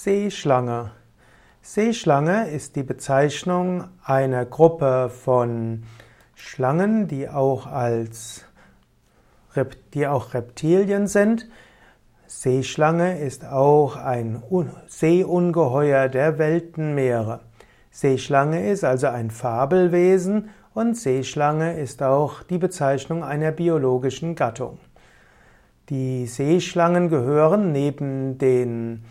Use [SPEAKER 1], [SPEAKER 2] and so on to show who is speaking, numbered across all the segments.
[SPEAKER 1] Seeschlange. Seeschlange ist die Bezeichnung einer Gruppe von Schlangen, die auch als die auch Reptilien sind. Seeschlange ist auch ein Seeungeheuer der Weltenmeere. Seeschlange ist also ein Fabelwesen und Seeschlange ist auch die Bezeichnung einer biologischen Gattung. Die Seeschlangen gehören neben den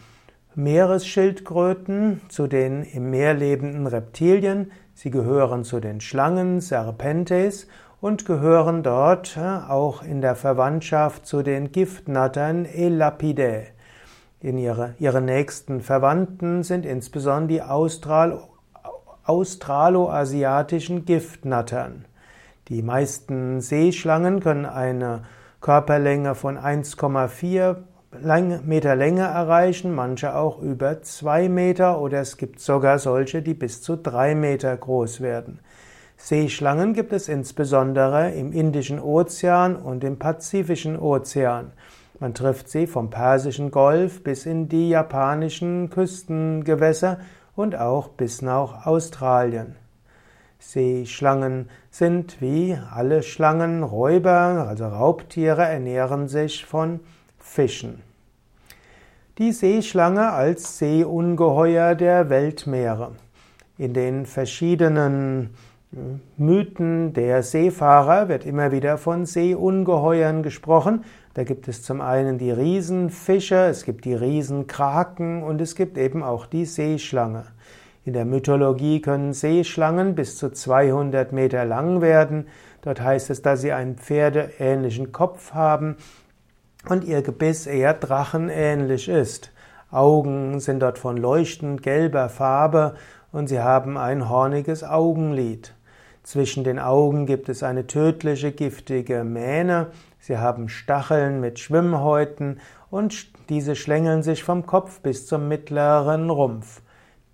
[SPEAKER 1] Meeresschildkröten zu den im Meer lebenden Reptilien. Sie gehören zu den Schlangen Serpentes und gehören dort äh, auch in der Verwandtschaft zu den Giftnattern Elapidae. In ihre, ihre nächsten Verwandten sind insbesondere die Austral, australoasiatischen Giftnattern. Die meisten Seeschlangen können eine Körperlänge von 1,4 Meter Länge erreichen, manche auch über zwei Meter oder es gibt sogar solche, die bis zu drei Meter groß werden. Seeschlangen gibt es insbesondere im Indischen Ozean und im Pazifischen Ozean. Man trifft sie vom Persischen Golf bis in die japanischen Küstengewässer und auch bis nach Australien. Seeschlangen sind wie alle Schlangen Räuber, also Raubtiere, ernähren sich von Fischen. Die Seeschlange als Seeungeheuer der Weltmeere. In den verschiedenen hm, Mythen der Seefahrer wird immer wieder von Seeungeheuern gesprochen. Da gibt es zum einen die Riesenfische, es gibt die Riesenkraken und es gibt eben auch die Seeschlange. In der Mythologie können Seeschlangen bis zu 200 Meter lang werden. Dort heißt es, dass sie einen pferdeähnlichen Kopf haben und ihr Gebiss eher drachenähnlich ist. Augen sind dort von leuchtend gelber Farbe und sie haben ein horniges Augenlid. Zwischen den Augen gibt es eine tödliche giftige Mähne. Sie haben Stacheln mit Schwimmhäuten und diese schlängeln sich vom Kopf bis zum mittleren Rumpf.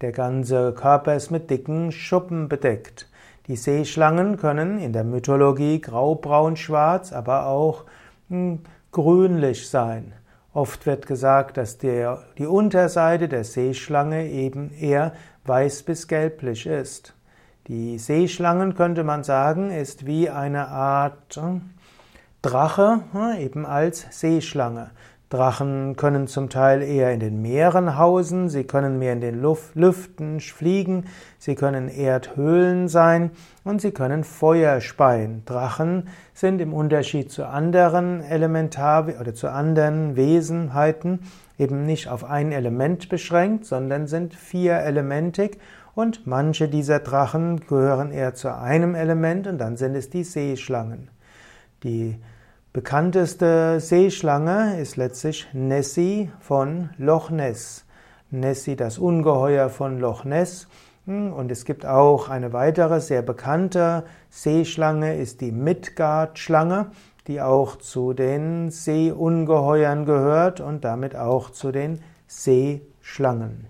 [SPEAKER 1] Der ganze Körper ist mit dicken Schuppen bedeckt. Die Seeschlangen können in der Mythologie graubraun-schwarz, aber auch hm, grünlich sein. Oft wird gesagt, dass der, die Unterseite der Seeschlange eben eher weiß bis gelblich ist. Die Seeschlangen, könnte man sagen, ist wie eine Art Drache, hm, eben als Seeschlange. Drachen können zum Teil eher in den Meeren hausen, sie können mehr in den Luft, Lüften fliegen, sie können Erdhöhlen sein und sie können Feuer speien. Drachen sind im Unterschied zu anderen Elementar- oder zu anderen Wesenheiten eben nicht auf ein Element beschränkt, sondern sind vierelementig und manche dieser Drachen gehören eher zu einem Element und dann sind es die Seeschlangen. Die Bekannteste Seeschlange ist letztlich Nessie von Loch Ness. Nessie, das Ungeheuer von Loch Ness. Hm, und es gibt auch eine weitere sehr bekannte Seeschlange, ist die Midgard-Schlange, die auch zu den Seeungeheuern gehört und damit auch zu den Seeschlangen.